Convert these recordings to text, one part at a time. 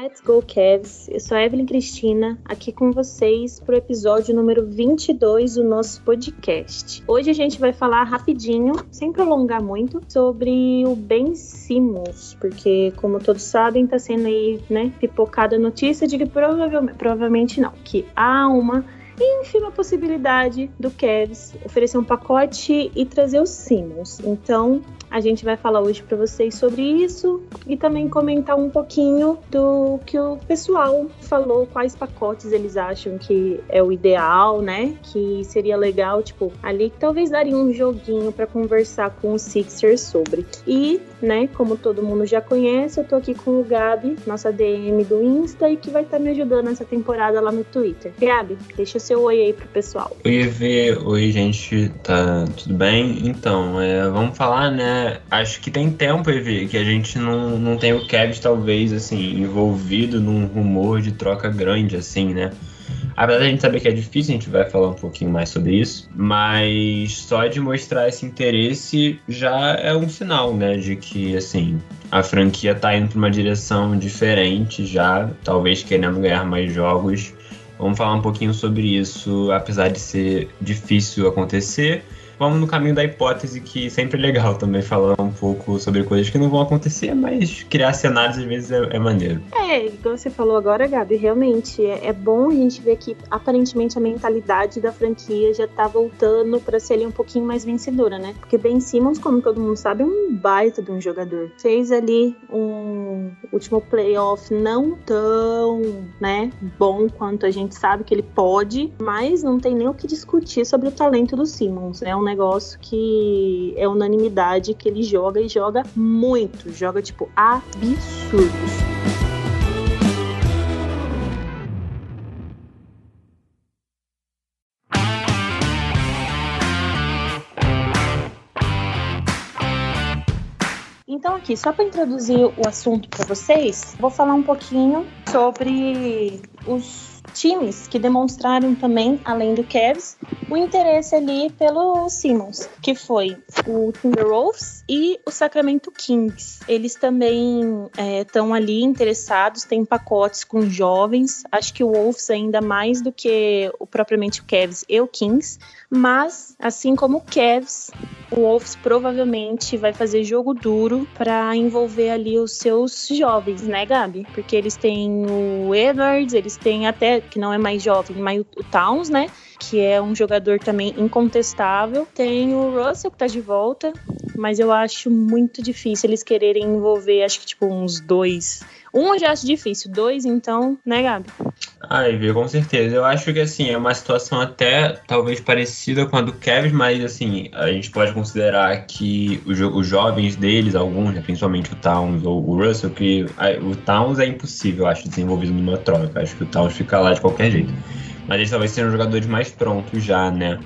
Let's Go Cavs! Eu sou a Evelyn Cristina, aqui com vocês para o episódio número 22 do nosso podcast. Hoje a gente vai falar rapidinho, sem prolongar muito, sobre o Ben Simmons, porque, como todos sabem, está sendo aí, né, pipocada a notícia de que provavelmente, provavelmente não, que há uma ínfima possibilidade do Cavs oferecer um pacote e trazer os Simmons. Então, a gente vai falar hoje para vocês sobre isso e também comentar um pouquinho do que o pessoal falou, quais pacotes eles acham que é o ideal, né? Que seria legal, tipo, ali que talvez daria um joguinho para conversar com o Sixers sobre. E, né, como todo mundo já conhece, eu tô aqui com o Gabi, nossa DM do Insta, e que vai estar tá me ajudando nessa temporada lá no Twitter. Gabi, deixa o seu oi aí pro pessoal. Oi, Evê. Oi, gente. Tá tudo bem? Então, é, vamos falar, né? Acho que tem tempo, Evi, que a gente não, não tem o Kevs, talvez, assim, envolvido num rumor de troca grande, assim, né? Apesar da gente saber que é difícil, a gente vai falar um pouquinho mais sobre isso, mas só de mostrar esse interesse já é um sinal, né, de que, assim, a franquia tá indo para uma direção diferente já, talvez querendo ganhar mais jogos. Vamos falar um pouquinho sobre isso, apesar de ser difícil acontecer vamos no caminho da hipótese, que sempre é legal também falar um pouco sobre coisas que não vão acontecer, mas criar cenários às vezes é, é maneiro. É, igual você falou agora, Gabi, realmente é, é, bom a gente ver que aparentemente a mentalidade da franquia já tá voltando para ser ali um pouquinho mais vencedora, né? Porque Ben Simmons, como todo mundo sabe, é um baita de um jogador. Fez ali um último playoff não tão, né, bom quanto a gente sabe que ele pode, mas não tem nem o que discutir sobre o talento do Simmons. É um negócio que é unanimidade que ele joga e joga muito, joga tipo absurdos. Então, aqui, só para introduzir o assunto para vocês, vou falar um pouquinho sobre os times que demonstraram também, além do Cavs, o interesse ali pelo Simmons, que foi o Timberwolves e o Sacramento Kings. Eles também estão é, ali interessados, têm pacotes com jovens, acho que o Wolves ainda mais do que o propriamente o Cavs e o Kings, mas assim como o Cavs, o Wolves provavelmente vai fazer jogo duro para envolver ali os seus jovens, né, Gabi? Porque eles têm o Edwards, eles têm até que não é mais jovem, mas o Towns, né? Que é um jogador também incontestável. Tem o Russell que tá de volta, mas eu acho muito difícil eles quererem envolver, acho que tipo uns dois. Um eu já acho difícil, dois então, né, Gabi? Ai, viu, com certeza. Eu acho que assim, é uma situação até talvez parecida com a do Kevin, mas assim, a gente pode considerar que os, os jovens deles, alguns, né, principalmente o Towns ou o Russell, que a, o Towns é impossível, eu acho, desenvolvido numa troca. Acho que o Towns fica lá de qualquer jeito. Mas eles talvez sejam jogadores mais prontos já, né?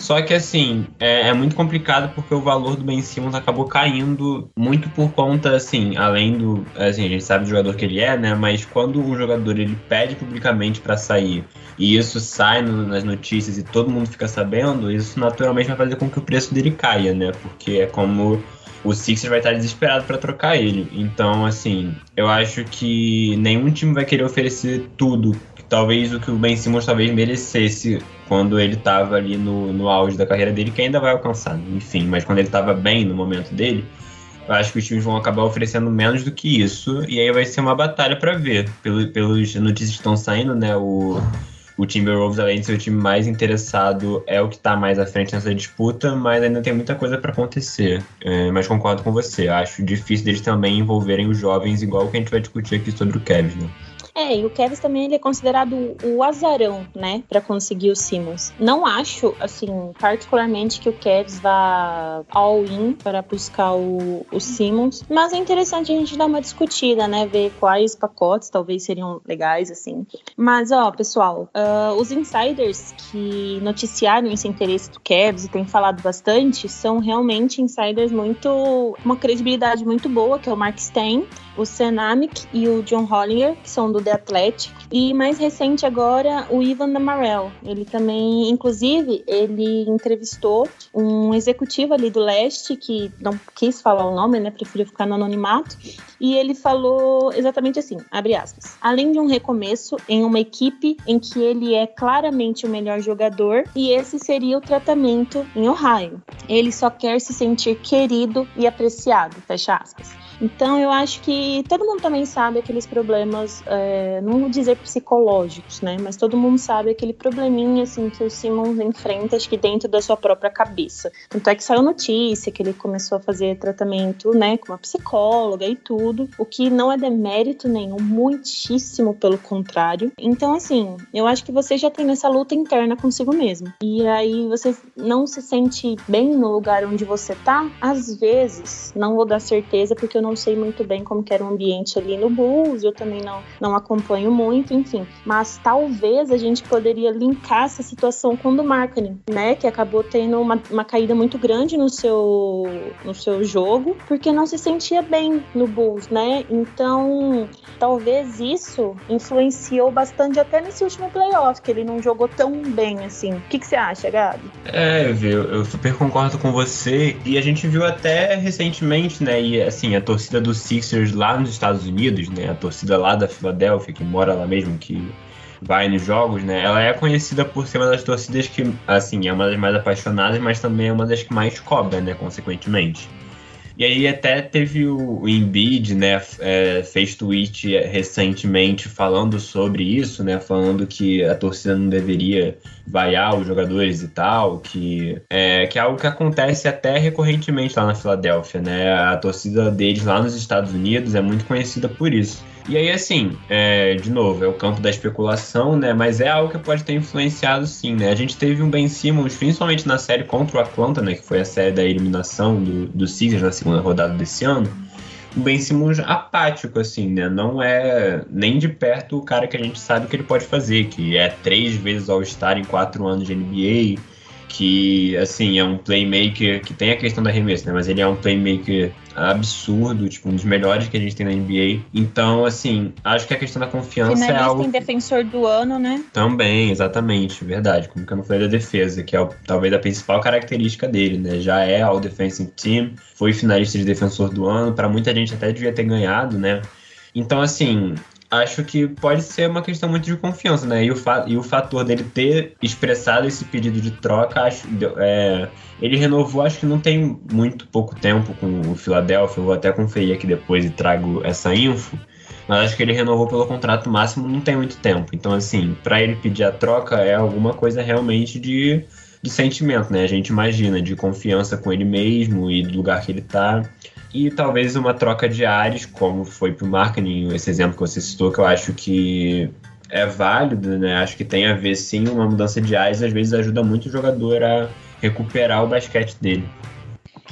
Só que assim, é, é, muito complicado porque o valor do Ben Simmons acabou caindo muito por conta, assim, além do. Assim, a gente sabe do jogador que ele é, né? Mas quando um jogador ele pede publicamente para sair e isso sai no, nas notícias e todo mundo fica sabendo, isso naturalmente vai fazer com que o preço dele caia, né? Porque é como o Sixers vai estar desesperado para trocar ele. Então, assim, eu acho que nenhum time vai querer oferecer tudo talvez o que o Ben Simmons talvez merecesse quando ele estava ali no, no auge da carreira dele, que ainda vai alcançar, enfim, mas quando ele estava bem no momento dele, eu acho que os times vão acabar oferecendo menos do que isso, e aí vai ser uma batalha para ver. Pelo, pelos notícias que estão saindo, né, o, o Timberwolves, além de ser o time mais interessado, é o que está mais à frente nessa disputa, mas ainda tem muita coisa para acontecer. É, mas concordo com você, acho difícil deles também envolverem os jovens, igual que a gente vai discutir aqui sobre o Kevin, né? É, e o Kevs também ele é considerado o azarão, né, para conseguir o Simmons. Não acho, assim, particularmente que o Kevs vá all-in para buscar o, o Simmons, mas é interessante a gente dar uma discutida, né, ver quais pacotes talvez seriam legais, assim. Mas, ó, pessoal, uh, os insiders que noticiaram esse interesse do Kevs e têm falado bastante são realmente insiders muito. uma credibilidade muito boa, que é o Mark Stein, o Senamic e o John Hollinger, que são do The Athletic. E mais recente agora, o Ivan Damarel. Ele também, inclusive, ele entrevistou um executivo ali do leste, que não quis falar o nome, né? Preferiu ficar no anonimato. E ele falou exatamente assim, abre aspas. Além de um recomeço em uma equipe em que ele é claramente o melhor jogador, e esse seria o tratamento em Ohio. Ele só quer se sentir querido e apreciado, fecha aspas. Então eu acho que todo mundo também sabe aqueles problemas, é, não vou dizer psicológicos, né? Mas todo mundo sabe aquele probleminha assim que o Simmons enfrenta, acho que dentro da sua própria cabeça. Tanto é que saiu notícia que ele começou a fazer tratamento, né, com uma psicóloga e tudo, o que não é demérito nenhum, muitíssimo pelo contrário. Então assim, eu acho que você já tem essa luta interna consigo mesmo. E aí você não se sente bem no lugar onde você tá, às vezes, não vou dar certeza porque eu não não sei muito bem como era o ambiente ali no Bulls, eu também não, não acompanho muito, enfim. Mas talvez a gente poderia linkar essa situação com o do marketing, né? Que acabou tendo uma, uma caída muito grande no seu, no seu jogo, porque não se sentia bem no Bulls, né? Então, talvez isso influenciou bastante até nesse último playoff, que ele não jogou tão bem assim. O que, que você acha, Gabi? É, eu, eu super concordo com você. E a gente viu até recentemente, né? E assim, a torcida torcida do Sixers lá nos Estados Unidos, né? A torcida lá da Filadélfia, que mora lá mesmo, que vai nos jogos, né? Ela é conhecida por ser uma das torcidas que, assim, é uma das mais apaixonadas, mas também é uma das que mais cobra, né? Consequentemente. E aí até teve o, Embiid, né, é, fez tweet recentemente falando sobre isso, né, falando que a torcida não deveria vaiar os jogadores e tal, que é, que é algo que acontece até recorrentemente lá na Filadélfia, né, a torcida deles lá nos Estados Unidos é muito conhecida por isso. E aí, assim, é, de novo, é o campo da especulação, né? Mas é algo que pode ter influenciado, sim, né? A gente teve um Ben Simmons, principalmente na série contra o Atlanta, né? Que foi a série da eliminação do, do Sixers na segunda rodada desse ano. O Ben Simmons apático, assim, né? Não é nem de perto o cara que a gente sabe que ele pode fazer, que é três vezes All-Star em quatro anos de NBA, que, assim, é um playmaker que tem a questão da arremesso, né? Mas ele é um playmaker absurdo, tipo, um dos melhores que a gente tem na NBA. Então, assim, acho que a questão da confiança Finalista é algo. em defensor do ano, né? Também, exatamente, verdade. Como que eu não falei da defesa, que é talvez a principal característica dele, né? Já é All Defensive Team, foi finalista de defensor do ano, para muita gente até devia ter ganhado, né? Então, assim, acho que pode ser uma questão muito de confiança, né? E o, e o fator dele ter expressado esse pedido de troca, acho, é, ele renovou, acho que não tem muito pouco tempo com o Philadelphia. Eu vou até conferir aqui depois e trago essa info. Mas acho que ele renovou pelo contrato máximo, não tem muito tempo. Então, assim, para ele pedir a troca é alguma coisa realmente de, de sentimento, né? A gente imagina, de confiança com ele mesmo e do lugar que ele tá e talvez uma troca de ares, como foi para o marketing, esse exemplo que você citou, que eu acho que é válido, né? Acho que tem a ver sim uma mudança de ares, às vezes ajuda muito o jogador a recuperar o basquete dele.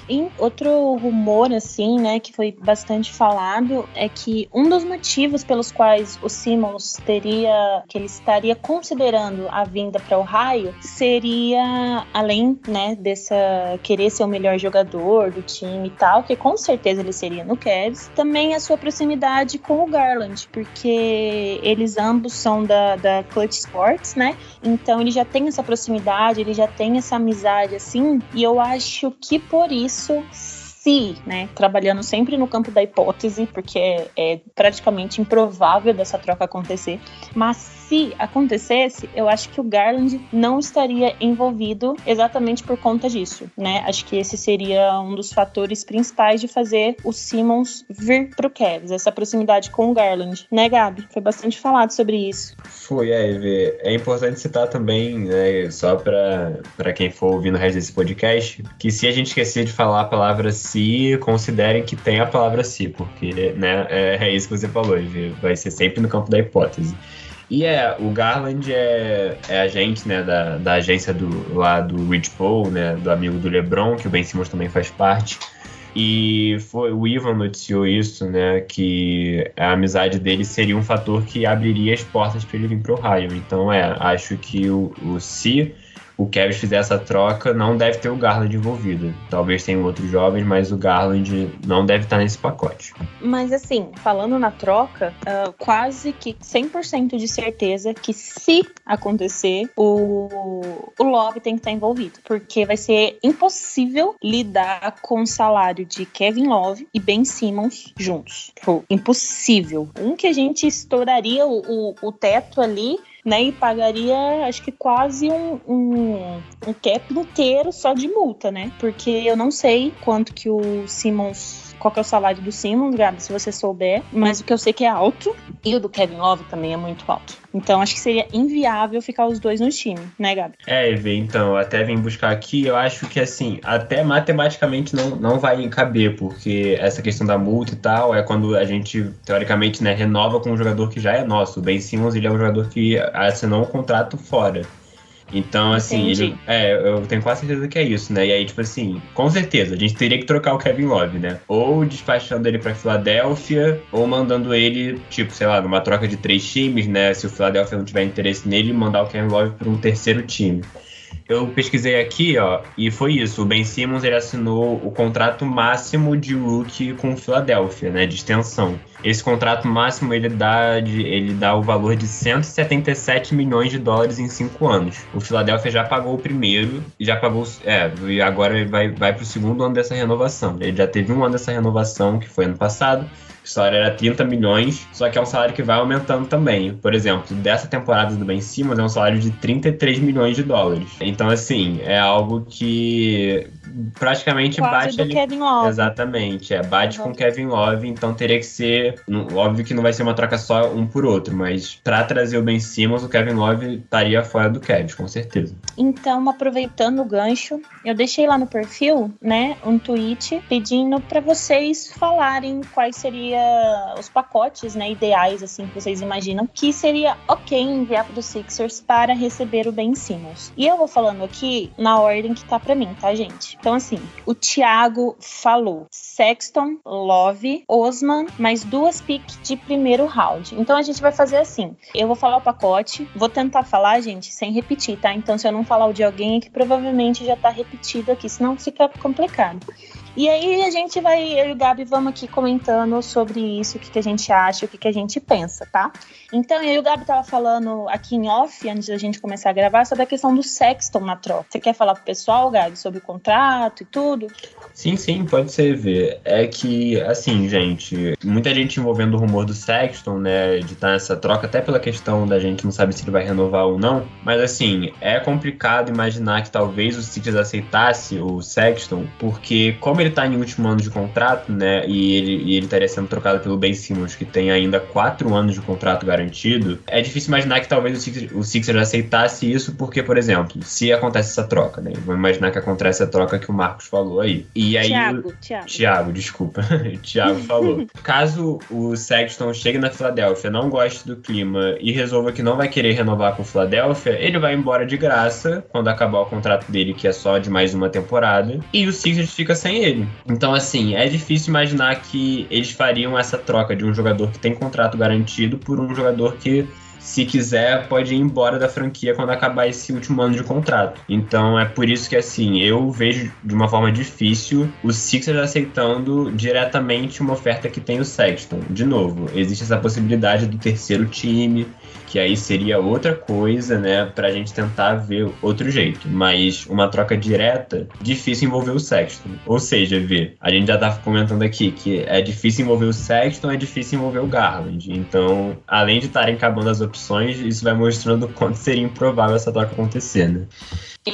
E outro rumor, assim, né, que foi bastante falado, é que um dos motivos pelos quais o Simmons teria, que ele estaria considerando a vinda para o Ohio, seria, além, né, dessa querer ser o melhor jogador do time e tal, que com certeza ele seria no Cavs, também a sua proximidade com o Garland, porque eles ambos são da, da Clutch Sports, né, então ele já tem essa proximidade, ele já tem essa amizade, assim, e eu acho que por isso isso se, né, trabalhando sempre no campo da hipótese, porque é, é praticamente improvável dessa troca acontecer, mas se acontecesse, eu acho que o Garland não estaria envolvido exatamente por conta disso, né? Acho que esse seria um dos fatores principais de fazer o Simmons vir pro Cavs, essa proximidade com o Garland, né, Gabi? Foi bastante falado sobre isso. Foi, é, é importante citar também, né, só para quem for ouvindo o resto desse podcast, que se a gente esquecer de falar a palavra se, considerem que tem a palavra se, porque né, é, é isso que você falou, vai ser sempre no campo da hipótese. E é, o Garland é, é agente né, da, da agência do, lá do Rich Paul, né, do amigo do LeBron, que o Ben Simmons também faz parte. E foi, o Ivan noticiou isso, né? Que a amizade dele seria um fator que abriria as portas para ele vir pro Ohio. Então, é, acho que o, o se o Kevin fizer essa troca, não deve ter o Garland envolvido. Talvez tenha outros jovens, mas o Garland não deve estar nesse pacote. Mas assim, falando na troca, uh, quase que 100% de certeza que se acontecer, o, o Love tem que estar envolvido. Porque vai ser impossível lidar com o salário de Kevin Love e Ben Simmons juntos. Pô, impossível. Um que a gente estouraria o, o, o teto ali né? E pagaria, acho que quase um, um, um cap inteiro só de multa, né? Porque eu não sei quanto que o Simmons qual é o salário do Simmons, Gabi, se você souber, mas o que eu sei que é alto e o do Kevin Love também é muito alto. Então acho que seria inviável ficar os dois no time, né, Gabi? É, Eve, então, até vim buscar aqui, eu acho que assim, até matematicamente não, não vai caber, porque essa questão da multa e tal é quando a gente, teoricamente, né, renova com um jogador que já é nosso. O Ben Simmons, ele é um jogador que assinou um contrato fora. Então, assim, ele, é, eu tenho quase certeza que é isso, né? E aí, tipo assim, com certeza, a gente teria que trocar o Kevin Love, né? Ou despachando ele pra Filadélfia, ou mandando ele, tipo, sei lá, numa troca de três times, né? Se o Philadelphia não tiver interesse nele, mandar o Kevin Love pra um terceiro time. Eu pesquisei aqui, ó, e foi isso. O Ben Simmons ele assinou o contrato máximo de rookie com o Philadelphia, né, de extensão. Esse contrato máximo ele dá, de, ele dá o valor de 177 milhões de dólares em cinco anos. O Philadelphia já pagou o primeiro, já pagou, é, e agora ele vai, vai para o segundo ano dessa renovação. Ele já teve um ano dessa renovação, que foi ano passado o salário era 30 milhões, só que é um salário que vai aumentando também. Por exemplo, dessa temporada do Ben Simmons é um salário de 33 milhões de dólares. Então, assim, é algo que praticamente Quase bate do ali. Kevin Love. Exatamente, é, bate Uhum. com Kevin Love, então teria que ser. Óbvio que não vai ser uma troca só um por outro, mas pra trazer o Ben Simmons, o Kevin Love estaria fora do Kevin, com certeza. Então, aproveitando o gancho, eu deixei lá no perfil, né, um tweet pedindo para vocês falarem quais seriam os pacotes, né, ideais assim que vocês imaginam que seria ok enviar para os Sixers para receber o Ben Simmons. E eu vou falando aqui na ordem que tá para mim, tá, gente? Então, assim, o Thiago falou Sexton, Love, Osman, mais duas picks de primeiro round. Então a gente vai fazer assim: eu vou falar o pacote, vou tentar falar, gente, sem repetir, tá? Então se eu não falar o de alguém é que provavelmente já tá repetido aqui, senão fica complicado. E aí a gente vai, eu e o Gabi vamos aqui comentando sobre isso, o que, que a gente acha, o que, que a gente pensa, tá? Então, e o Gabi tava falando aqui em off, antes da gente começar a gravar, sobre a questão do Sexton na troca. Você quer falar pro pessoal, Gabi, sobre o contrato e tudo? Sim, sim, pode ser ver. É que, assim, gente, muita gente envolvendo o rumor do Sexton, né, de estar nessa troca, até pela questão da gente não sabe se ele vai renovar ou não, mas assim, é complicado imaginar que talvez o Sixers aceitasse o Sexton, porque como ele tá em último ano de contrato, né, e ele, e ele estaria sendo trocado pelo Ben Simmons, que tem ainda quatro anos de contrato garantido, é difícil imaginar que talvez o Sixers, o Sixers aceitasse isso, porque, por exemplo, se acontece essa troca, né, vamos imaginar que acontece a troca que o Marcos falou aí, e aí... Tiago, Tiago. Thiago, desculpa. Thiago falou. Caso o Sexton chegue na Filadélfia, não goste do clima e resolva que não vai querer renovar com o Filadélfia, ele vai embora de graça quando acabar o contrato dele, que é só de mais uma temporada, e o Sixers fica sem ele. Então, assim, é difícil imaginar que eles fariam essa troca de um jogador que tem contrato garantido por um jogador que se quiser, pode ir embora da franquia quando acabar esse último ano de contrato. Então é por isso que assim, eu vejo de uma forma difícil o Sixers aceitando diretamente uma oferta que tem o Sexton. De novo, existe essa possibilidade do terceiro time, que aí seria outra coisa, né, pra gente tentar ver outro jeito. Mas uma troca direta, difícil envolver o Sexton. Ou seja, ver, a gente já tá comentando aqui que é difícil envolver o Sexton, é difícil envolver o Garland. Então, além de estarem acabando as opções, isso vai mostrando o quanto seria improvável essa troca acontecer, né?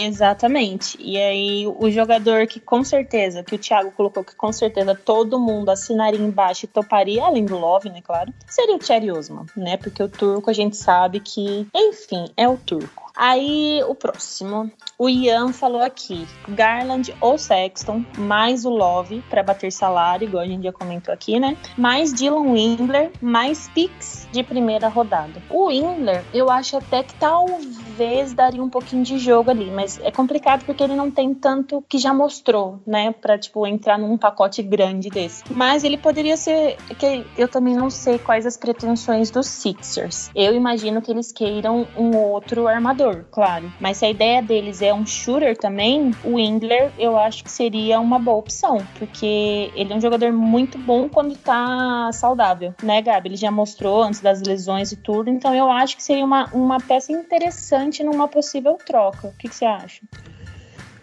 Exatamente. E aí, o jogador que com certeza, que o Thiago colocou que com certeza todo mundo assinaria embaixo e toparia, além do Love, né, claro, seria o Thierry Osman, né? Porque o turco a gente sabe que, enfim, é o turco. Aí, o próximo. O Ian falou aqui: Garland ou Sexton, mais o Love para bater salário, igual a gente já comentou aqui, né? Mais Dylan Windler, mais picks de primeira rodada. O Windler, eu acho até que talvez daria um pouquinho de jogo ali, mas é complicado porque ele não tem tanto que já mostrou, né? Pra, tipo, entrar num pacote grande desse. Mas ele poderia ser. que Eu também não sei quais as pretensões dos Sixers. Eu imagino que eles queiram um outro armador claro. Mas se a ideia deles é um shooter também, o Windler eu acho que seria uma boa opção, porque ele é um jogador muito bom quando tá saudável, né, Gabi? Ele já mostrou antes das lesões e tudo, então eu acho que seria uma, uma peça interessante numa possível troca. O que, você acha?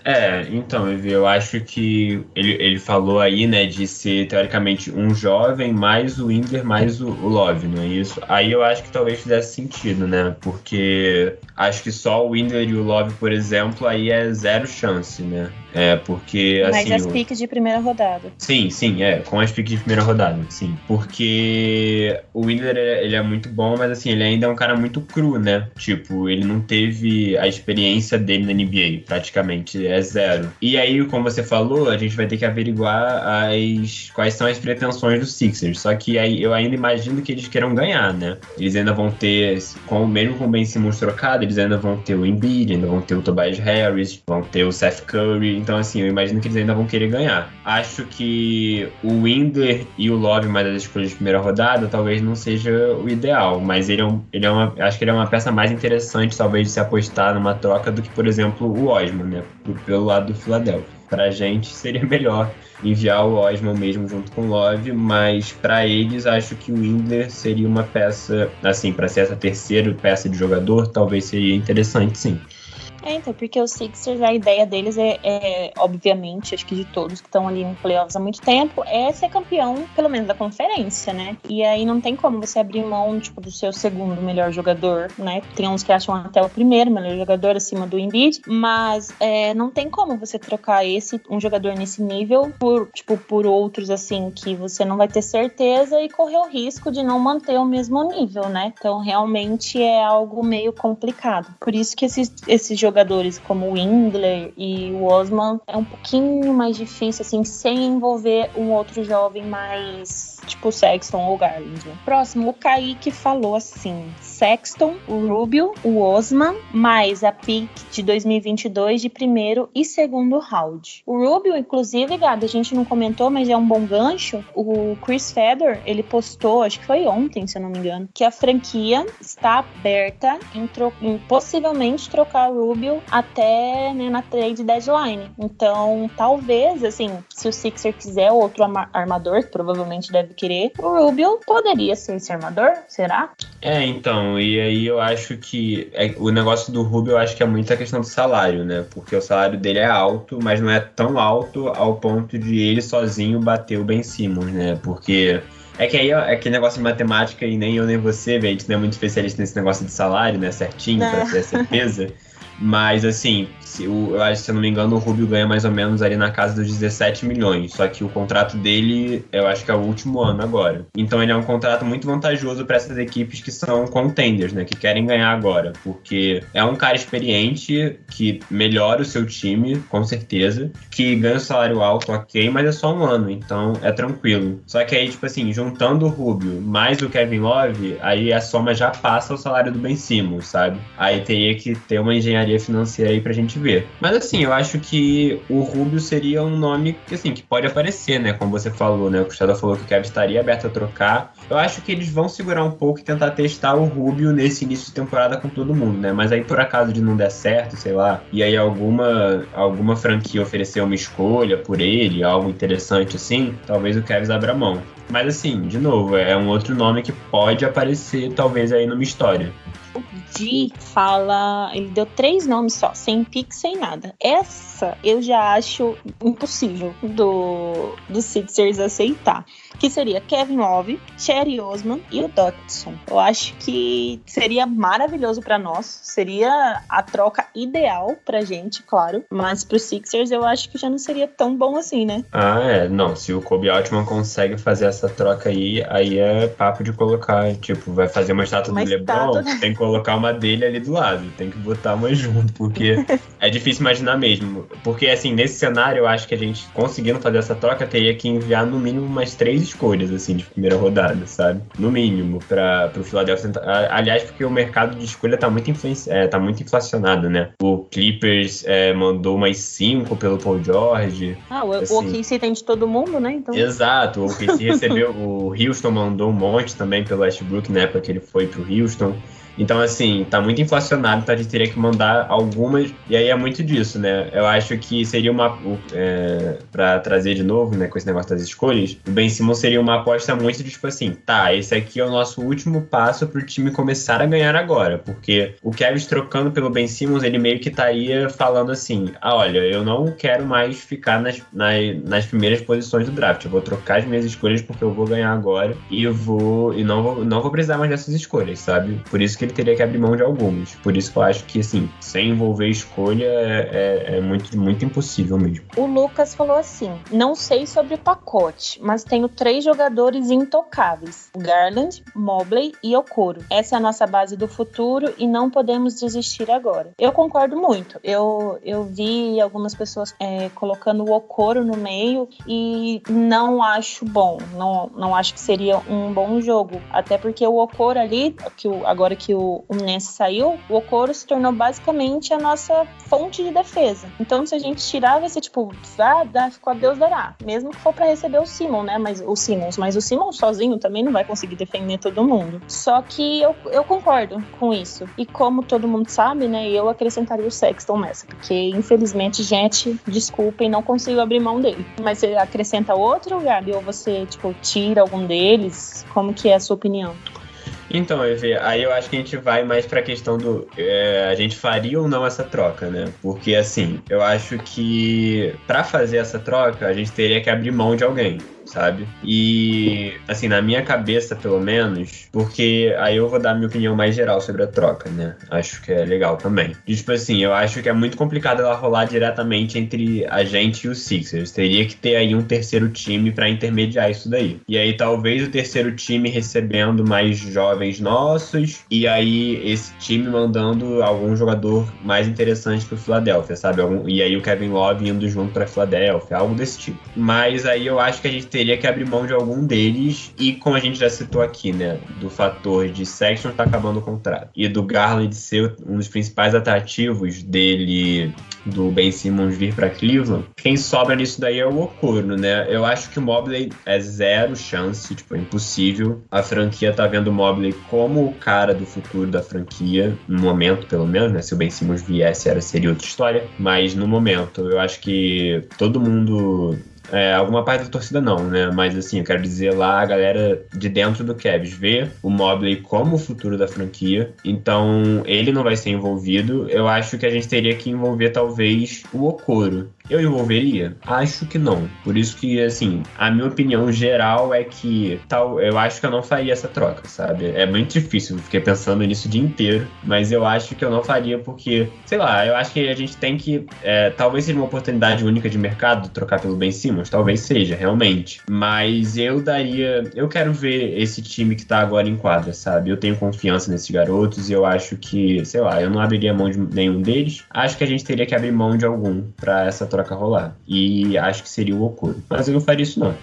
É, então, eu acho que ele, ele falou aí, né, de ser teoricamente um jovem mais o Inder mais o, o Love, não é isso? Aí eu acho que talvez fizesse sentido, né? Porque acho que só o Inder e o Love, por exemplo, aí é zero chance, né? É, porque assim. Mas as piques de primeira rodada. Sim, sim, é, com as piques de primeira rodada, sim. Porque o Windler, ele é muito bom, mas assim, ele ainda é um cara muito cru, né? Tipo, ele não teve a experiência dele na NBA, praticamente, é zero. E aí, como você falou, a gente vai ter que averiguar as quais são as pretensões dos Sixers. Só que aí eu ainda imagino que eles queiram ganhar, né? Eles ainda vão ter, com, mesmo com o Ben Simmons trocado, eles ainda vão ter o Embiid, ainda vão ter o Tobias Harris, vão ter o Seth Curry, então, assim, eu imagino que eles ainda vão querer ganhar. Acho que o Winder e o Love, mais das escolhas de primeira rodada, talvez não seja o ideal, mas ele é, um, ele é uma. Acho que ele é uma peça mais interessante, talvez, de se apostar numa troca do que, por exemplo, o Osman, né? Pelo lado do Philadelphia. Pra gente seria melhor enviar o Osman mesmo junto com o Love, mas para eles acho que o Windler seria uma peça, assim, para ser essa terceira peça de jogador, talvez seria interessante sim. É, então, porque os Sixers, a ideia deles é, é, obviamente, acho que de todos que estão ali no playoffs há muito tempo, é ser campeão, pelo menos da conferência, né? E aí não tem como você abrir mão, tipo, do seu segundo melhor jogador, né? Tem uns que acham até o primeiro melhor jogador acima do Embiid, mas é, não tem como você trocar esse, um jogador nesse nível, por, tipo, por outros, assim, que você não vai ter certeza e correr o risco de não manter o mesmo nível, né? Então, realmente é algo meio complicado. Por isso que esses, esses jogadores jogadores como o Windler e o Osman é um pouquinho mais difícil, assim, sem envolver um outro jovem mais tipo Sexton ou Garland. Próximo, o Kaique falou assim: Sexton, o Rubio, o Osman, mais a pick de 2022 de primeiro e segundo round. O Rubio, inclusive, Gabi, a gente não comentou, mas é um bom gancho. O Chris Fedor, ele postou, acho que foi ontem, se eu não me engano, que a franquia está aberta em, tro em possivelmente trocar o Rubio até né, na trade deadline. Então, talvez, assim, se o Sixer quiser outro armador, que provavelmente deve querer, o Rubio poderia ser esse armador, será? É, então, e aí eu acho que é, o negócio do Rubio eu acho que é muito a questão do salário, né? Porque o salário dele é alto, mas não é tão alto ao ponto de ele sozinho bater o Ben Simmons, né? Porque é que aí é aquele negócio de matemática e nem eu nem você, a gente não é muito especialista nesse negócio de salário, né? Certinho, pra ter certeza. Mas assim, se, eu acho, se eu não me engano, o Rubio ganha mais ou menos ali na casa dos 17 milhões. Só que o contrato dele, eu acho que é o último ano agora. Então ele é um contrato muito vantajoso para essas equipes que são contenders, né? Que querem ganhar agora. Porque é um cara experiente que melhora o seu time, com certeza. Que ganha um salário alto, ok, mas é só um ano. Então é tranquilo. Só que aí, tipo assim, juntando o Rubio mais o Kevin Love, aí a soma já passa o salário do Ben Simmons, sabe? Aí teria que ter uma engenharia financeira aí pra gente ver. Mas assim, eu acho que o Rubio seria um nome que, assim, que pode aparecer, né? Como você falou, né? O Custado falou que o Kevin estaria aberto a trocar. Eu acho que eles vão segurar um pouco e tentar testar o Rubio nesse início de temporada com todo mundo, né? Mas aí, por acaso de não der certo, sei lá, e aí alguma, alguma franquia oferecer uma escolha por ele, algo interessante assim, talvez o Kevin abra mão. Mas assim, de novo, é um outro nome que pode aparecer talvez aí numa história. O Di fala. Ele deu três nomes só, sem pique, sem nada. Essa eu já acho impossível do, do Sixers aceitar. que seria Kevin Love, Cherry Osman e o Dotson. Eu acho que seria maravilhoso para nós, seria a troca ideal pra gente, claro, mas pro Sixers eu acho que já não seria tão bom assim, né? Ah, é. Não, se o Kobe Altman consegue fazer essa troca aí, aí é papo de colocar, tipo, vai fazer uma estátua Uma do LeBron, estátua, né? tem colocar uma dele ali do lado, tem que botar uma junto, porque é difícil imaginar mesmo. Porque, assim, nesse cenário, eu acho que a gente, conseguindo fazer essa troca, teria que enviar no mínimo umas três escolhas, assim, de primeira rodada, sabe? No mínimo, para pro Philadelphia. Aliás, porque o mercado de escolha tá muito, influenci... é, tá muito inflacionado, né? O Clippers é, mandou umas cinco pelo Paul George. Ah, o, Assim. o OKC tem de todo mundo, né? Então, Exato, o OKC recebeu, o Houston mandou um monte também pelo Westbrook na época que ele foi pro Houston. Então, assim, tá muito inflacionado, então a gente teria que mandar algumas, e aí é muito disso, né? Eu acho que seria uma. É, pra trazer de novo, né, com esse negócio das escolhas, o Ben Simmons seria uma aposta muito de tipo assim, tá, esse aqui é o nosso último passo pro time começar a ganhar agora, porque o Kevin trocando pelo Ben Simmons, ele meio que estaria falando assim: ah, olha, eu não quero mais ficar nas, nas, nas primeiras posições do draft, eu vou trocar as minhas escolhas porque eu vou ganhar agora e eu vou. e não vou, não vou precisar mais dessas escolhas, sabe? Por isso que teria que abrir mão de algumas. Por isso que eu acho que, assim, sem envolver escolha é, é, é muito, muito impossível mesmo. o Lucas falou assim: não sei sobre o pacote, mas tenho três jogadores intocáveis: Garland, Mobley e Okoro. Essa é a nossa base do futuro e não podemos desistir agora. Eu concordo muito. Eu, eu vi algumas pessoas é, colocando o Okoro no meio e não acho bom. Não, não acho que seria um bom jogo. Até porque o Okoro ali, que agora que o, o Ness saiu, o Okoro se tornou basicamente a nossa fonte de defesa. Então, se a gente tirar, vai ser tipo, ah, ficou a Deus dará. Mesmo que for pra receber o Simon, né? Mas o Simmons, mas o Simon sozinho também não vai conseguir defender todo mundo. Só que eu, eu concordo com isso. E como todo mundo sabe, né? Eu acrescentaria o Sexton nessa. Porque, infelizmente, gente, desculpem, não consigo abrir mão dele. Mas você acrescenta outro, Gabi? Ou você, tipo, tira algum deles? Como que é a sua opinião? Então, Evê, aí eu acho que a gente vai mais pra questão do. é, a gente faria ou não essa troca, né? Porque, assim, eu acho que pra fazer essa troca, a gente teria que abrir mão de alguém. Sabe? E, assim, na minha cabeça, pelo menos, porque aí eu vou dar minha opinião mais geral sobre a troca, né? Acho que é legal também. E, tipo assim, eu acho que é muito complicado ela rolar diretamente entre a gente e os Sixers. Teria que ter aí um terceiro time pra intermediar isso daí. E aí, talvez o terceiro time recebendo mais jovens nossos, e aí esse time mandando algum jogador mais interessante pro Philadelphia, sabe? Algum- e aí o Kevin Love indo junto pra Philadelphia, algo desse tipo. Mas aí eu acho que a gente teria que abrir mão de algum deles, e como a gente já citou aqui, né? Do fator de Sexton tá acabando o contrato, e do Garland ser um dos principais atrativos dele do Ben Simmons vir pra Cleveland, quem sobra nisso daí é o Okoro, né? Eu acho que o Mobley é zero chance, tipo, é impossível. A franquia tá vendo o Mobley como o cara do futuro da franquia, no momento, pelo menos, né? Se o Ben Simmons viesse, era, seria outra história. Mas no momento, eu acho que todo mundo é, alguma parte da torcida não, né? Mas assim, eu quero dizer lá a galera de dentro do Cavs vê o Mobley como o futuro da franquia. Então, ele não vai ser envolvido. Eu acho que a gente teria que envolver talvez o Okoro. Eu envolveria? Acho que não. Por isso que, assim, a minha opinião geral é que tal, eu acho que eu não faria essa troca, sabe? É muito difícil, fiquei pensando nisso o dia inteiro, mas eu acho que eu não faria porque, sei lá, eu acho que a gente tem que. é, talvez seja uma oportunidade única de mercado trocar pelo Ben Simmons, talvez seja, realmente. Mas eu daria. Eu quero ver esse time que tá agora em quadra, sabe? Eu tenho confiança nesses garotos e eu acho que, sei lá, eu não abriria mão de nenhum deles. Acho que a gente teria que abrir mão de algum pra essa troca rolar. E acho que seria o Okoro. Mas eu não faria isso, não.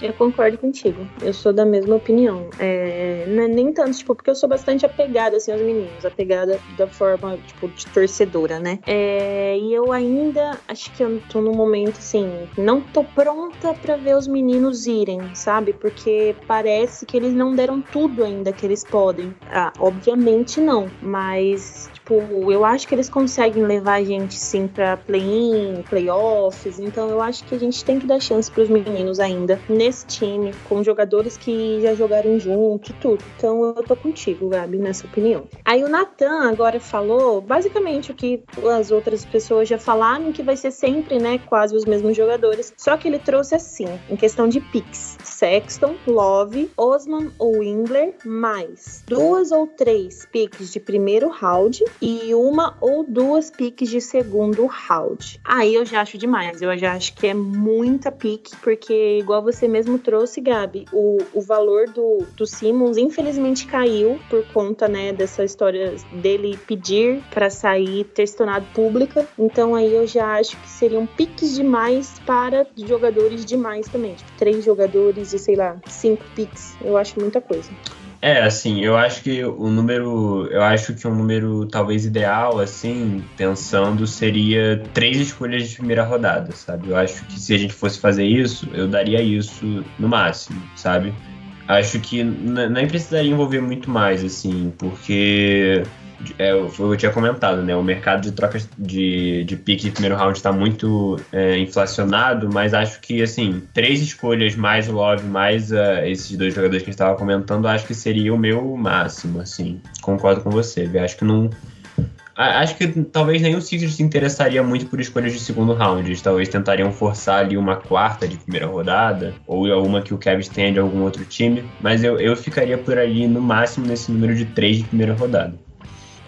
Eu concordo contigo. Eu sou da mesma opinião. É, é nem tanto, tipo, porque eu sou bastante apegada, assim, aos meninos. Apegada da forma, tipo, de torcedora, né? É, e eu ainda, acho que eu tô num momento, assim, não tô pronta pra ver os meninos irem, sabe? Porque parece que eles não deram tudo ainda que eles podem. Ah, obviamente não. Mas, tipo, eu acho que eles conseguem levar a gente, sim, pra play-in, playoffs. Então eu acho que a gente tem que dar chance pros meninos ainda nesse time, com jogadores que já jogaram junto tudo. Então eu tô contigo, Gabi, nessa opinião. Aí o Natan agora falou basicamente o que as outras pessoas já falaram, que vai ser sempre, né, quase os mesmos jogadores. Só que ele trouxe assim, em questão de picks. Sexton, Love, Osman ou Wingler, mais duas ou três picks de primeiro round e uma ou duas picks de segundo round. Aí eu já acho demais, eu já acho que é muita pique, porque igual você mesmo trouxe, Gabi, o, o valor do, do Simmons infelizmente caiu por conta, né, dessa história dele pedir para sair, ter pública. Então aí eu já acho que seriam piques demais para jogadores demais também. Tipo, três jogadores e sei lá, cinco piques. Eu acho muita coisa. É, assim, eu acho que o número. Eu acho que um número talvez ideal, assim, pensando, seria três escolhas de primeira rodada, sabe? Eu acho que se a gente fosse fazer isso, eu daria isso no máximo, sabe? Acho que nem precisaria envolver muito mais, assim, porque é, eu tinha comentado, né? O mercado de trocas de, de pique de primeiro round está muito é, inflacionado, mas acho que, assim, três escolhas mais o Love, mais uh, esses dois jogadores que a gente estava comentando, acho que seria o meu máximo, assim. Concordo com você, viu? Acho que não. Acho que talvez o Sixers se interessaria muito por escolhas de segundo round. Eles talvez tentariam forçar ali uma quarta de primeira rodada, ou alguma que o Cavs tenha de algum outro time. Mas eu, eu ficaria por ali no máximo nesse número de três de primeira rodada.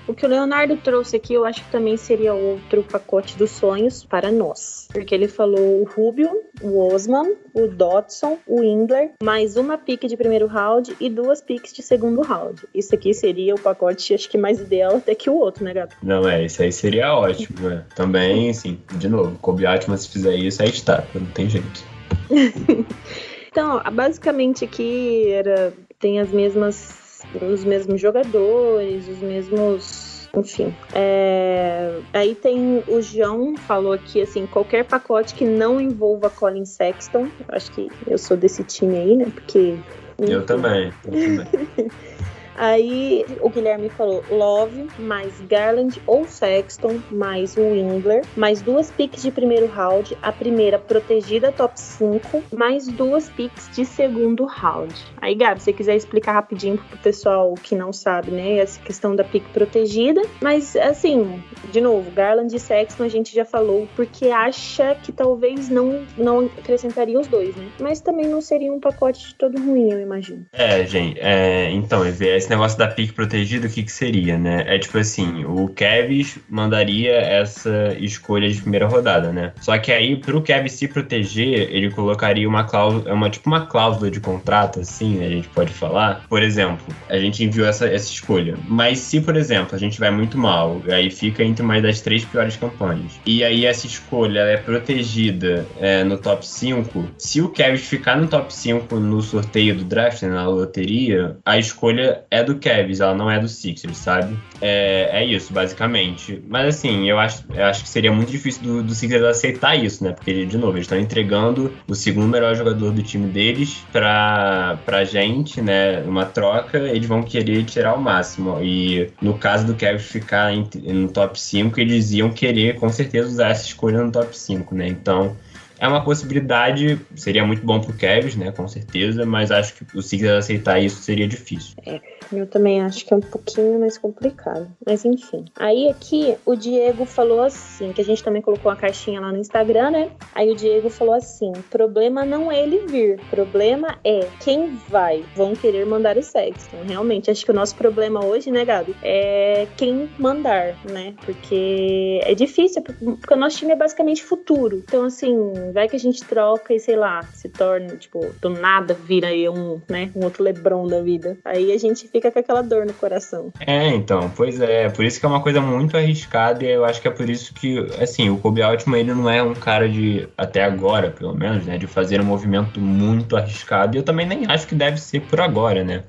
O que o Leonardo trouxe aqui, eu acho que também seria outro pacote dos sonhos para nós. Porque ele falou o Rubio, o Osman, o Dodson, o Ingler, mais uma pique de primeiro round e duas piques de segundo round. Isso aqui seria o pacote, acho que mais ideal até que o outro, né, Gabi? Não, é, isso aí seria ótimo, né? Também, assim, de novo, Kobe Atman, se fizer isso, aí está, não tem jeito. então, basicamente aqui era tem as mesmas os mesmos jogadores, os mesmos enfim. É... Aí tem o João falou aqui assim, qualquer pacote que não envolva Colin Sexton. Acho que eu sou desse time aí, né? Porque. Eu também. Eu também. Aí o Guilherme falou Love, mais Garland ou Sexton, mais Wingler, mais duas picks de primeiro round, a primeira protegida top 5, mais duas picks de segundo round. Aí, Gabi, se você quiser explicar rapidinho pro pessoal que não sabe, né, essa questão da pick protegida. Mas, assim, de novo, Garland e Sexton a gente já falou porque acha que talvez não, não acrescentaria os dois, né? Mas também não seria um pacote todo ruim, eu imagino. É, gente, é, então, esse esse negócio da pique protegida, o que que seria, né? É tipo assim, o Kevs mandaria essa escolha de primeira rodada, né? Só que aí, pro Kevs se proteger, ele colocaria uma cláusula, uma, tipo uma cláusula de contrato, assim, a gente pode falar. Por exemplo, a gente enviou essa, essa escolha. Mas se, por exemplo, a gente vai muito mal, aí fica entre uma das três piores campanhas, e aí essa escolha é protegida é, no top 5, se o Kevs ficar no top 5 no sorteio do draft, né, na loteria, a escolha é é do Cavs, ela não é do Sixers, sabe? É, é isso, basicamente. Mas assim, eu acho, eu acho que seria muito difícil do, do Sixers aceitar isso, né? Porque, de novo, eles estão entregando o segundo melhor jogador do time deles pra, pra gente, né? Uma troca, eles vão querer tirar o máximo. E no caso do Cavs ficar em, no top 5, eles iam querer com certeza usar essa escolha no top 5, né? Então é uma possibilidade, seria muito bom pro Cavs, né, com certeza, mas acho que o Sixers aceitar isso seria difícil. É, eu também acho que é um pouquinho mais complicado, mas enfim. Aí aqui o Diego falou assim, que a gente também colocou uma caixinha lá no Instagram, né? Aí o Diego falou assim: problema não é ele vir, problema é quem vai. Vão querer mandar o sexo. Então, realmente, acho que o nosso problema hoje, né, Gabi, é quem mandar, né? Porque é difícil, porque o nosso time é basicamente futuro. Então, assim, vai que a gente troca e sei lá, se torna, tipo, do nada vira aí um, né, um outro Lebron da vida. Aí a gente fica com aquela dor no coração. É, então, pois é, por isso que é uma coisa muito arriscada e eu acho que é por isso que, assim, o Kobe Altman, ele não é um cara de, até agora, pelo menos, né, de fazer um movimento muito arriscado e eu também nem acho que deve ser por agora, né.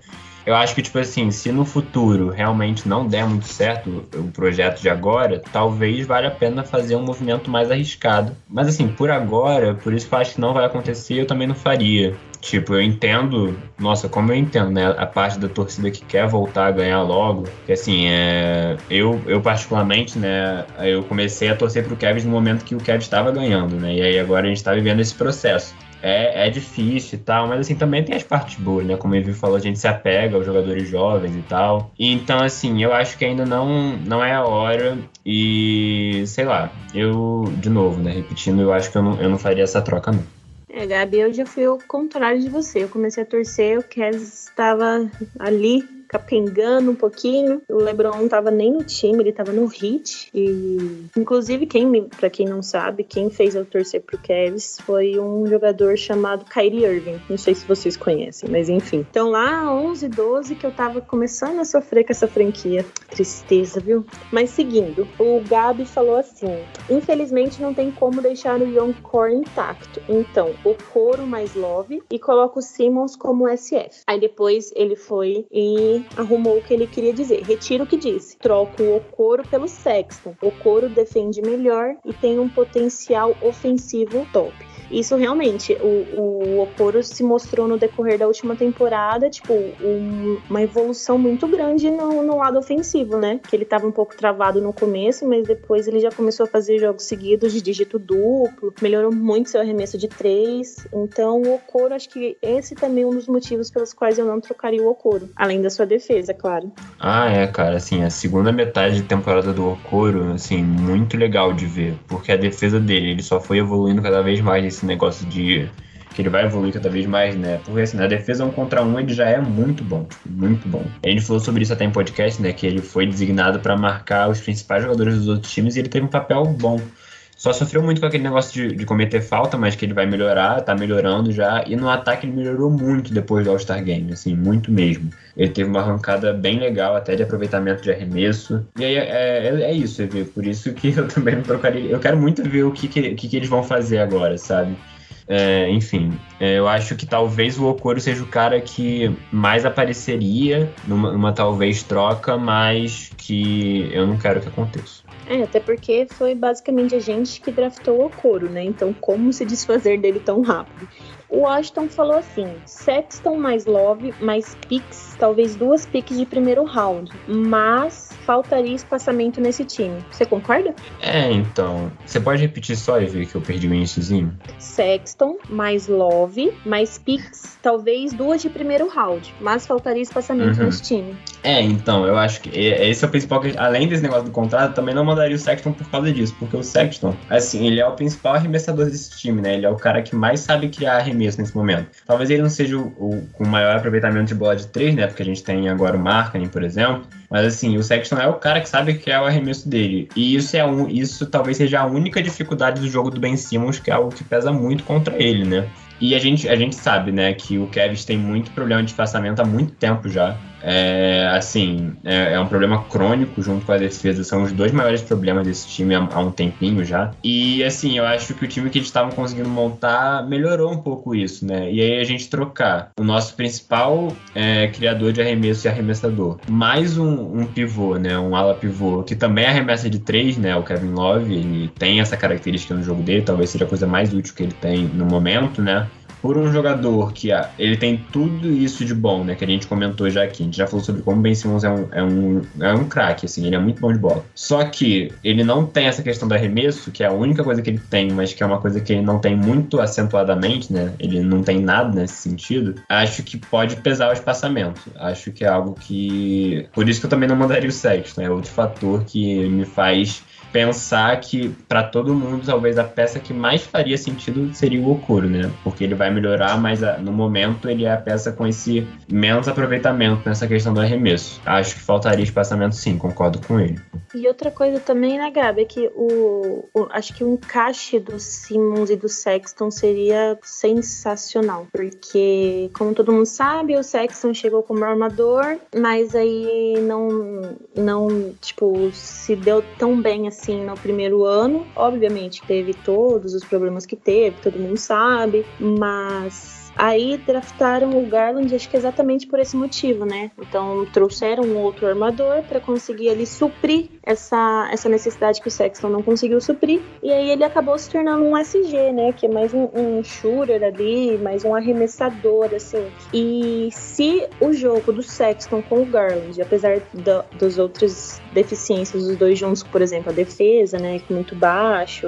Eu acho que, tipo assim, se no futuro realmente não der muito certo o projeto de agora, talvez valha a pena fazer um movimento mais arriscado. Mas, assim, por agora, por isso que eu acho que não vai acontecer, eu também não faria. Tipo, eu entendo, nossa, como eu entendo, né? A parte da torcida que quer voltar a ganhar logo. Que assim, é, eu, eu particularmente, né? Eu comecei a torcer pro Kevin no momento que o Kevin estava ganhando, né? E aí agora a gente tá vivendo esse processo. é, é difícil e tal, mas assim, também tem as partes boas, né? Como o Evil falou, a gente se apega aos jogadores jovens e tal. Então, assim, eu acho que ainda não, não é a hora e, sei lá, eu, de novo, né, repetindo, eu acho que eu não, eu não faria essa troca, não. É, Gabi, eu já fui o contrário de você. Eu comecei a torcer, o Kes estava ali capengando um pouquinho. O LeBron não tava nem no time, ele tava no Heat. E inclusive quem, para quem não sabe, quem fez eu torcer pro Cavs foi um jogador chamado Kyrie Irving. Não sei se vocês conhecem, mas enfim. Então lá 11, 12 que eu tava começando a sofrer com essa franquia. Tristeza, viu? Mas seguindo, o Gabi falou assim: "Infelizmente não tem como deixar o Young Core intacto. Então, o Coro mais Love e coloca o Simmons como SF". Aí depois ele foi e arrumou o que ele queria dizer. Retira o que disse. Troca o Okoro pelo Sexton. O Okoro defende melhor e tem um potencial ofensivo top. Isso realmente, o, o se mostrou no decorrer da última temporada, tipo, um, uma evolução muito grande no, no, lado ofensivo, né? Que ele tava um pouco travado no começo, mas depois ele já começou a fazer jogos seguidos de dígito duplo, melhorou muito seu arremesso de três. Então, o Okoro, acho que esse também é um dos motivos pelos quais eu não trocaria o Okoro, além da sua defesa, claro. Ah, é, cara, assim, a segunda metade de temporada do Okoro, assim, muito legal de ver, porque a defesa dele, ele só foi evoluindo cada vez mais esse negócio de que ele vai evoluir cada vez mais, né? Porque assim, na defesa um contra um ele já é muito bom, tipo, muito bom. A gente falou sobre isso até em podcast, né? Que ele foi designado para marcar os principais jogadores dos outros times e ele teve um papel bom. Só sofreu muito com aquele negócio de, de, cometer falta, mas que ele vai melhorar, tá melhorando já. E no ataque ele melhorou muito depois do All-Star Game, assim, muito mesmo. Ele teve uma arrancada bem legal, até de aproveitamento de arremesso. E aí é, é, é isso, vê. Por isso que eu também não trocaria. Eu quero muito ver o que, que, que, que eles vão fazer agora, sabe? É, enfim, é, eu acho que talvez o Okoro seja o cara que mais apareceria numa, numa talvez troca, mas que eu não quero que aconteça. É, até porque foi basicamente a gente que draftou o Coro, né? Então, como se desfazer dele tão rápido? O Washington falou assim: Sexton mais Love, mais picks, talvez duas picks de primeiro round, mas faltaria espaçamento nesse time. Você concorda? É, então. Você pode repetir só e ver que eu perdi o iníciozinho? Sexton mais Love, mais picks, talvez duas de primeiro round, mas faltaria espaçamento uhum. nesse time. É, então, eu acho que esse é o principal. Além desse negócio do contrato, também não mandaria o Sexton por causa disso, porque o Sexton, assim, ele é o principal arremessador desse time, né? Ele é o cara que mais sabe criar arremesso nesse momento. Talvez ele não seja o, o com maior aproveitamento de bola de três, né? Porque a gente tem agora o Markkinen, por exemplo. Mas assim, o Sexton é o cara que sabe que é o arremesso dele. E isso é um, isso talvez seja a única dificuldade do jogo do Ben Simmons, que é algo que pesa muito contra ele, né? E a gente, a gente sabe, né, que o Kevin tem muito problema de espaçamento há muito tempo já. É, assim, é, é, um problema crônico junto com a defesa. São os dois maiores problemas desse time há, há um tempinho já. E, assim, eu acho que o time que eles estavam conseguindo montar melhorou um pouco isso, né? E aí a gente trocar o nosso principal é, criador de arremesso e arremessador, mais um, um, pivô, né? Um ala pivô, que também arremessa de três, né? O Kevin Love, ele tem essa característica no jogo dele, talvez seja a coisa mais útil que ele tem no momento, né? Por um jogador que ah, ele tem tudo isso de bom, né? Que a gente comentou já aqui. A gente já falou sobre como o Ben Simmons é um, é um, é um craque, assim, ele é muito bom de bola. Só que ele não tem essa questão do arremesso, que é a única coisa que ele tem, mas que é uma coisa que ele não tem muito acentuadamente, né? Ele não tem nada nesse sentido. Acho que pode pesar o espaçamento. Acho que é algo que. Por isso que eu também não mandaria o Sexton. É outro fator que me faz pensar que para todo mundo talvez a peça que mais faria sentido seria o Okuro, né? Porque ele vai melhorar, mas ah, no momento ele é a peça com esse menos aproveitamento nessa questão do arremesso. Acho que faltaria espaçamento sim, concordo com ele. E outra coisa também, né, Gabi, é que o, o acho que o encaixe do Simmons e do Sexton seria sensacional, porque como todo mundo sabe, o Sexton chegou como armador, mas aí não não, tipo, se deu tão bem assim assim no primeiro ano. Obviamente teve todos os problemas que teve, todo mundo sabe, mas Aí draftaram o Garland, acho que exatamente por esse motivo, né? Então trouxeram um outro armador para conseguir ali suprir essa, essa necessidade que o Sexton não conseguiu suprir. E aí ele acabou se tornando um SG, né? Que é mais um, um shooter ali, mais um arremessador, assim. E se o jogo do Sexton com o Garland, apesar do, dos outros deficiências dos dois juntos, por exemplo, a defesa, né, que é muito baixo,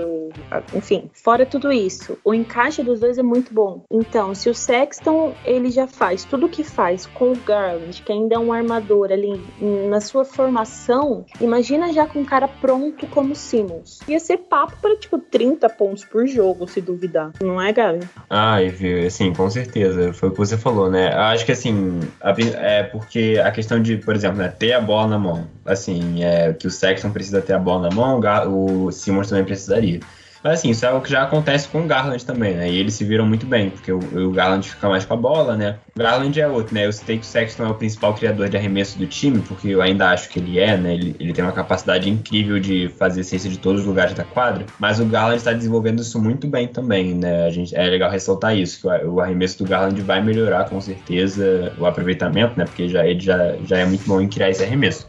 enfim, fora tudo isso, o encaixe dos dois é muito bom. Então, se o Sexton ele já faz tudo o que faz com o Garland, que ainda é um armador ali na sua formação, imagina já com um cara pronto como Simmons. Ia ser papo para tipo 30 pontos por jogo, se duvidar. Não é, Gabi? Ah, assim, com certeza. Foi o que você falou, né? Acho que assim, é porque a questão de, por exemplo, né, ter a bola na mão, assim, é que o Sexton precisa ter a bola na mão, o Simmons também precisaria. Mas assim, isso é algo que já acontece com o Garland também, né? E eles se viram muito bem, porque o, o Garland fica mais com a bola, né? O Garland é outro, né? Eu citei que o Sexton é o principal criador de arremesso do time, porque eu ainda acho que ele é, né? Ele, ele tem uma capacidade incrível de fazer ciência de todos os lugares da quadra. Mas o Garland está desenvolvendo isso muito bem também, né? A gente, é legal ressaltar isso, que o, o arremesso do Garland vai melhorar com certeza o aproveitamento, né? Porque já, ele já, já é muito bom em criar esse arremesso.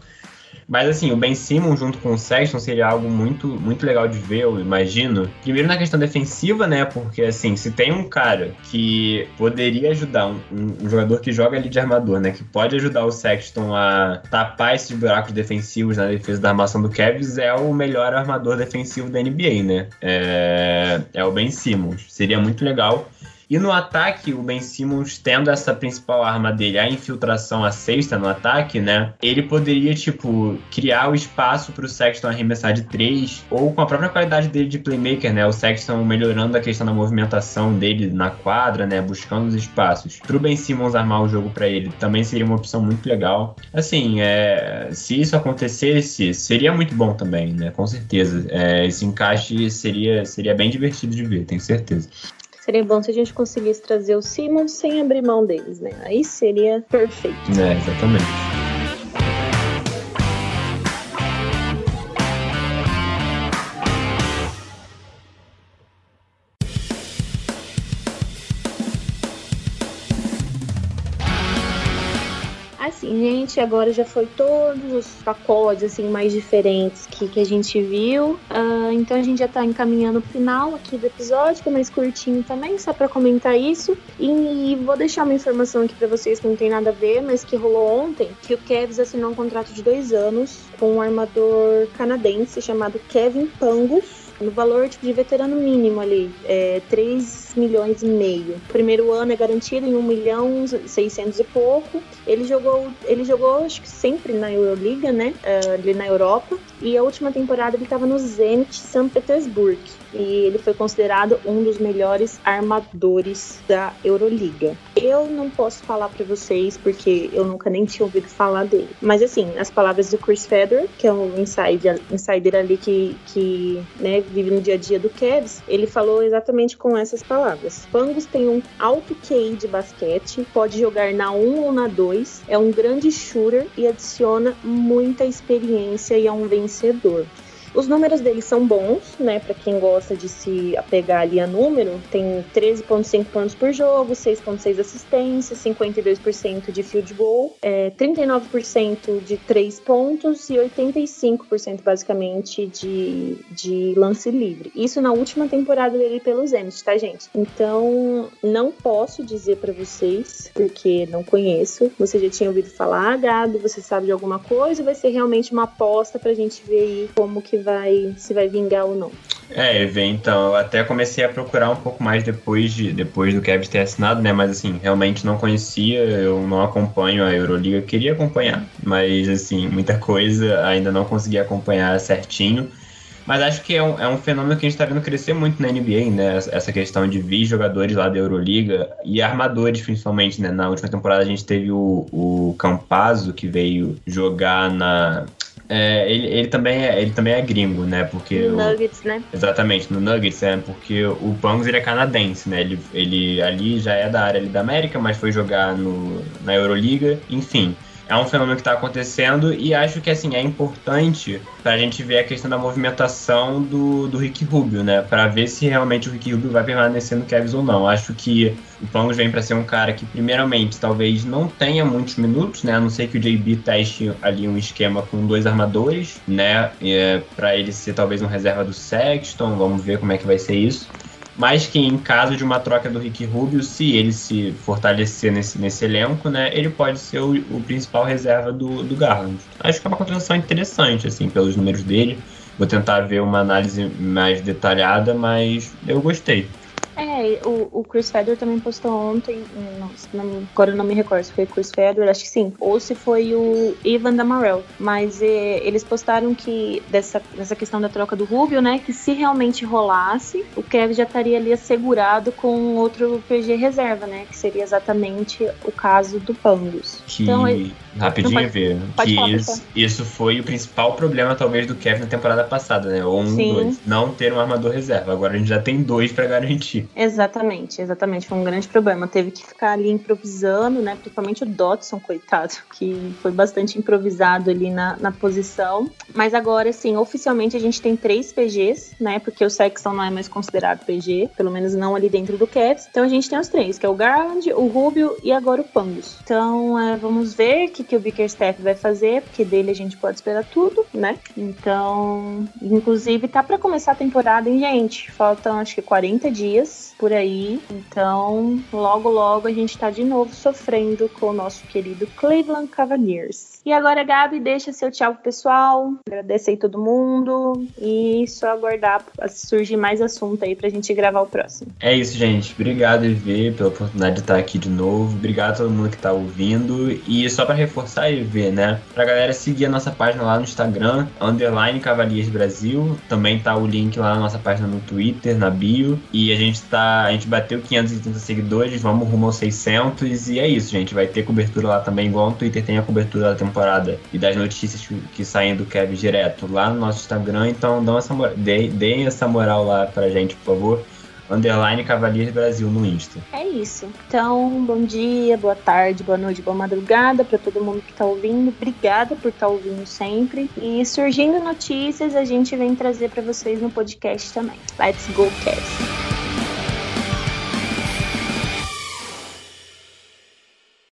Mas assim, o Ben Simmons junto com o Sexton seria algo muito, muito legal de ver, eu imagino. Primeiro na questão defensiva, né? Porque assim, se tem um cara que poderia ajudar, um, um jogador que joga ali de armador, né? Que pode ajudar o Sexton a tapar esses buracos defensivos na defesa da armação do Cavs, é o melhor armador defensivo da NBA, né? É, é o Ben Simmons. Seria muito legal. E no ataque, o Ben Simmons tendo essa principal arma dele, a infiltração, a sexta no ataque, né? Ele poderia, tipo, criar o espaço para o Sexton arremessar de três, ou com a própria qualidade dele de playmaker, né? O Sexton melhorando a questão da movimentação dele na quadra, né? Buscando os espaços. Para o Ben Simmons armar o jogo para ele também seria uma opção muito legal. Assim, é, se isso acontecesse, seria muito bom também, né? Com certeza. É, esse encaixe seria, seria bem divertido de ver, tenho certeza. Seria bom se a gente conseguisse trazer o Simmons sem abrir mão deles, né? Aí seria perfeito. É, exatamente. Assim, gente, agora já foi todos os pacotes assim mais diferentes que, que a gente viu. Uh, então a gente já tá encaminhando o final aqui do episódio, que é mais curtinho também, só para comentar isso. E vou deixar uma informação aqui para vocês que não tem nada a ver, mas que rolou ontem, que o Cavs assinou um contrato de dois anos com um armador canadense chamado Kevin Pangos no valor tipo, de veterano mínimo ali, é, 3 milhões e meio. O primeiro ano é garantido em 1 milhão 600 e pouco. Ele jogou, ele jogou acho que sempre na Euroliga, né? Uh, ali na Europa. E a última temporada ele estava no Zenit São Petersburgo e ele foi considerado um dos melhores armadores da Euroliga. Eu não posso falar para vocês porque eu nunca nem tinha ouvido falar dele. Mas assim, as palavras do Chris Federer, que é um insider, insider ali que, que né, vive no dia a dia do Cavs, ele falou exatamente com essas palavras. Pangos tem um alto QI de basquete, pode jogar na 1 ou na 2, é um grande shooter e adiciona muita experiência e é um vencedor. Os números dele são bons, né? Para quem gosta de se apegar ali a número, tem 13,5 pontos por jogo, 6,6 assistências, 52% de field goal, é, 39% de 3 pontos e 85% basicamente de, de lance livre. Isso na última temporada dele pelo Zenit, tá, gente? Então, não posso dizer para vocês, porque não conheço. Você já tinha ouvido falar, Gado, você sabe de alguma coisa? Vai ser realmente uma aposta pra gente ver aí como que vai se vai vingar ou não. É, então, eu até comecei a procurar um pouco mais depois de depois do Cavs ter assinado, né? Mas assim, realmente não conhecia, eu não acompanho a Euroliga, queria acompanhar, mas assim, muita coisa ainda não consegui acompanhar certinho. Mas acho que é um, é um fenômeno que a gente está vendo crescer muito na NBA, né? Essa questão de vir jogadores lá da Euroliga e armadores, principalmente, né? Na última temporada a gente teve o, o Campazzo, que veio jogar na, é, ele, ele, também é, ele também é gringo, né? Porque no o, Nuggets, né? Exatamente, no Nuggets, é, porque o Pangos ele é canadense, né? Ele, ele ali já é da área ali da América, mas foi jogar no, na Euroliga, enfim é um fenômeno que está acontecendo e acho que assim é importante para a gente ver a questão da movimentação do, do Rick Rubio, né? Para ver se realmente o Rick Rubio vai permanecer no Cavs ou não. Acho que o Pangos vem para ser um cara que, primeiramente, talvez não tenha muitos minutos, né? A não ser que o JB teste ali um esquema com dois armadores, né? É, para ele ser talvez um reserva do Sexton. Vamos ver como é que vai ser isso mas que em caso de uma troca do Rick Rubio, se ele se fortalecer nesse, nesse elenco, né, ele pode ser o, o principal reserva do, do Garland. Acho que é uma contratação interessante, assim, pelos números dele. Vou tentar ver uma análise mais detalhada, mas eu gostei. É, o, o Chris Fedor também postou ontem, não, não, agora eu não me recordo se foi o Chris Fedor, acho que sim, ou se foi o Ivan Damarel, mas é, eles postaram que dessa, dessa questão da troca do Rubio, né, que se realmente rolasse, o Kevin já estaria ali assegurado com outro PG reserva, né, que seria exatamente o caso do Pangos. Que, então, ele, rapidinho ver, que falar, isso, isso, foi o principal problema talvez do Kevin na temporada passada, né, ou um, sim. dois, não ter um armador reserva, agora a gente já tem dois para garantir. Exatamente, exatamente. Foi um grande problema. Teve que ficar ali improvisando, né? Principalmente o Dotson, coitado, que foi bastante improvisado ali na, na posição. Mas agora, sim, oficialmente a gente tem três PGs, né? Porque o Sexton não é mais considerado PG, pelo menos não ali dentro do Cavs. Então a gente tem os três, que é o Garland, o Rubio e agora o Pangos. Então é, vamos ver o que, que o Bickerstaff vai fazer, porque dele a gente pode esperar tudo, né? Então, inclusive, tá para começar a temporada, hein, gente? Faltam acho que 40 dias por aí. Então, logo, logo a gente tá de novo sofrendo com o nosso querido Cleveland Cavaliers. E agora, Gabi, deixa seu tchau pro pessoal. Agradecer aí todo mundo. E só aguardar surgir mais assunto aí pra gente gravar o próximo. É isso, gente. Obrigado, EV, pela oportunidade de estar aqui de novo. Obrigado a todo mundo que tá ouvindo. E só para reforçar, EV, né? Pra galera seguir a nossa página lá no Instagram, underline Cavaliers Brasil. Também tá o link lá na nossa página no Twitter, na bio. E a gente tá. A gente bateu 530 seguidores, vamos rumo aos 600. E é isso, gente. Vai ter cobertura lá também, igual no Twitter tem a cobertura da temporada temporada e das notícias que saem do Kevin direto lá no nosso Instagram. Então dão essa, deem essa moral lá pra gente, por favor. Underline Cavaliers Brasil no Insta. É isso. Então, bom dia, boa tarde, boa noite, boa madrugada para todo mundo que tá ouvindo. Obrigada por estar tá ouvindo sempre. E surgindo notícias, a gente vem trazer para vocês no podcast também. Let's go, Cast!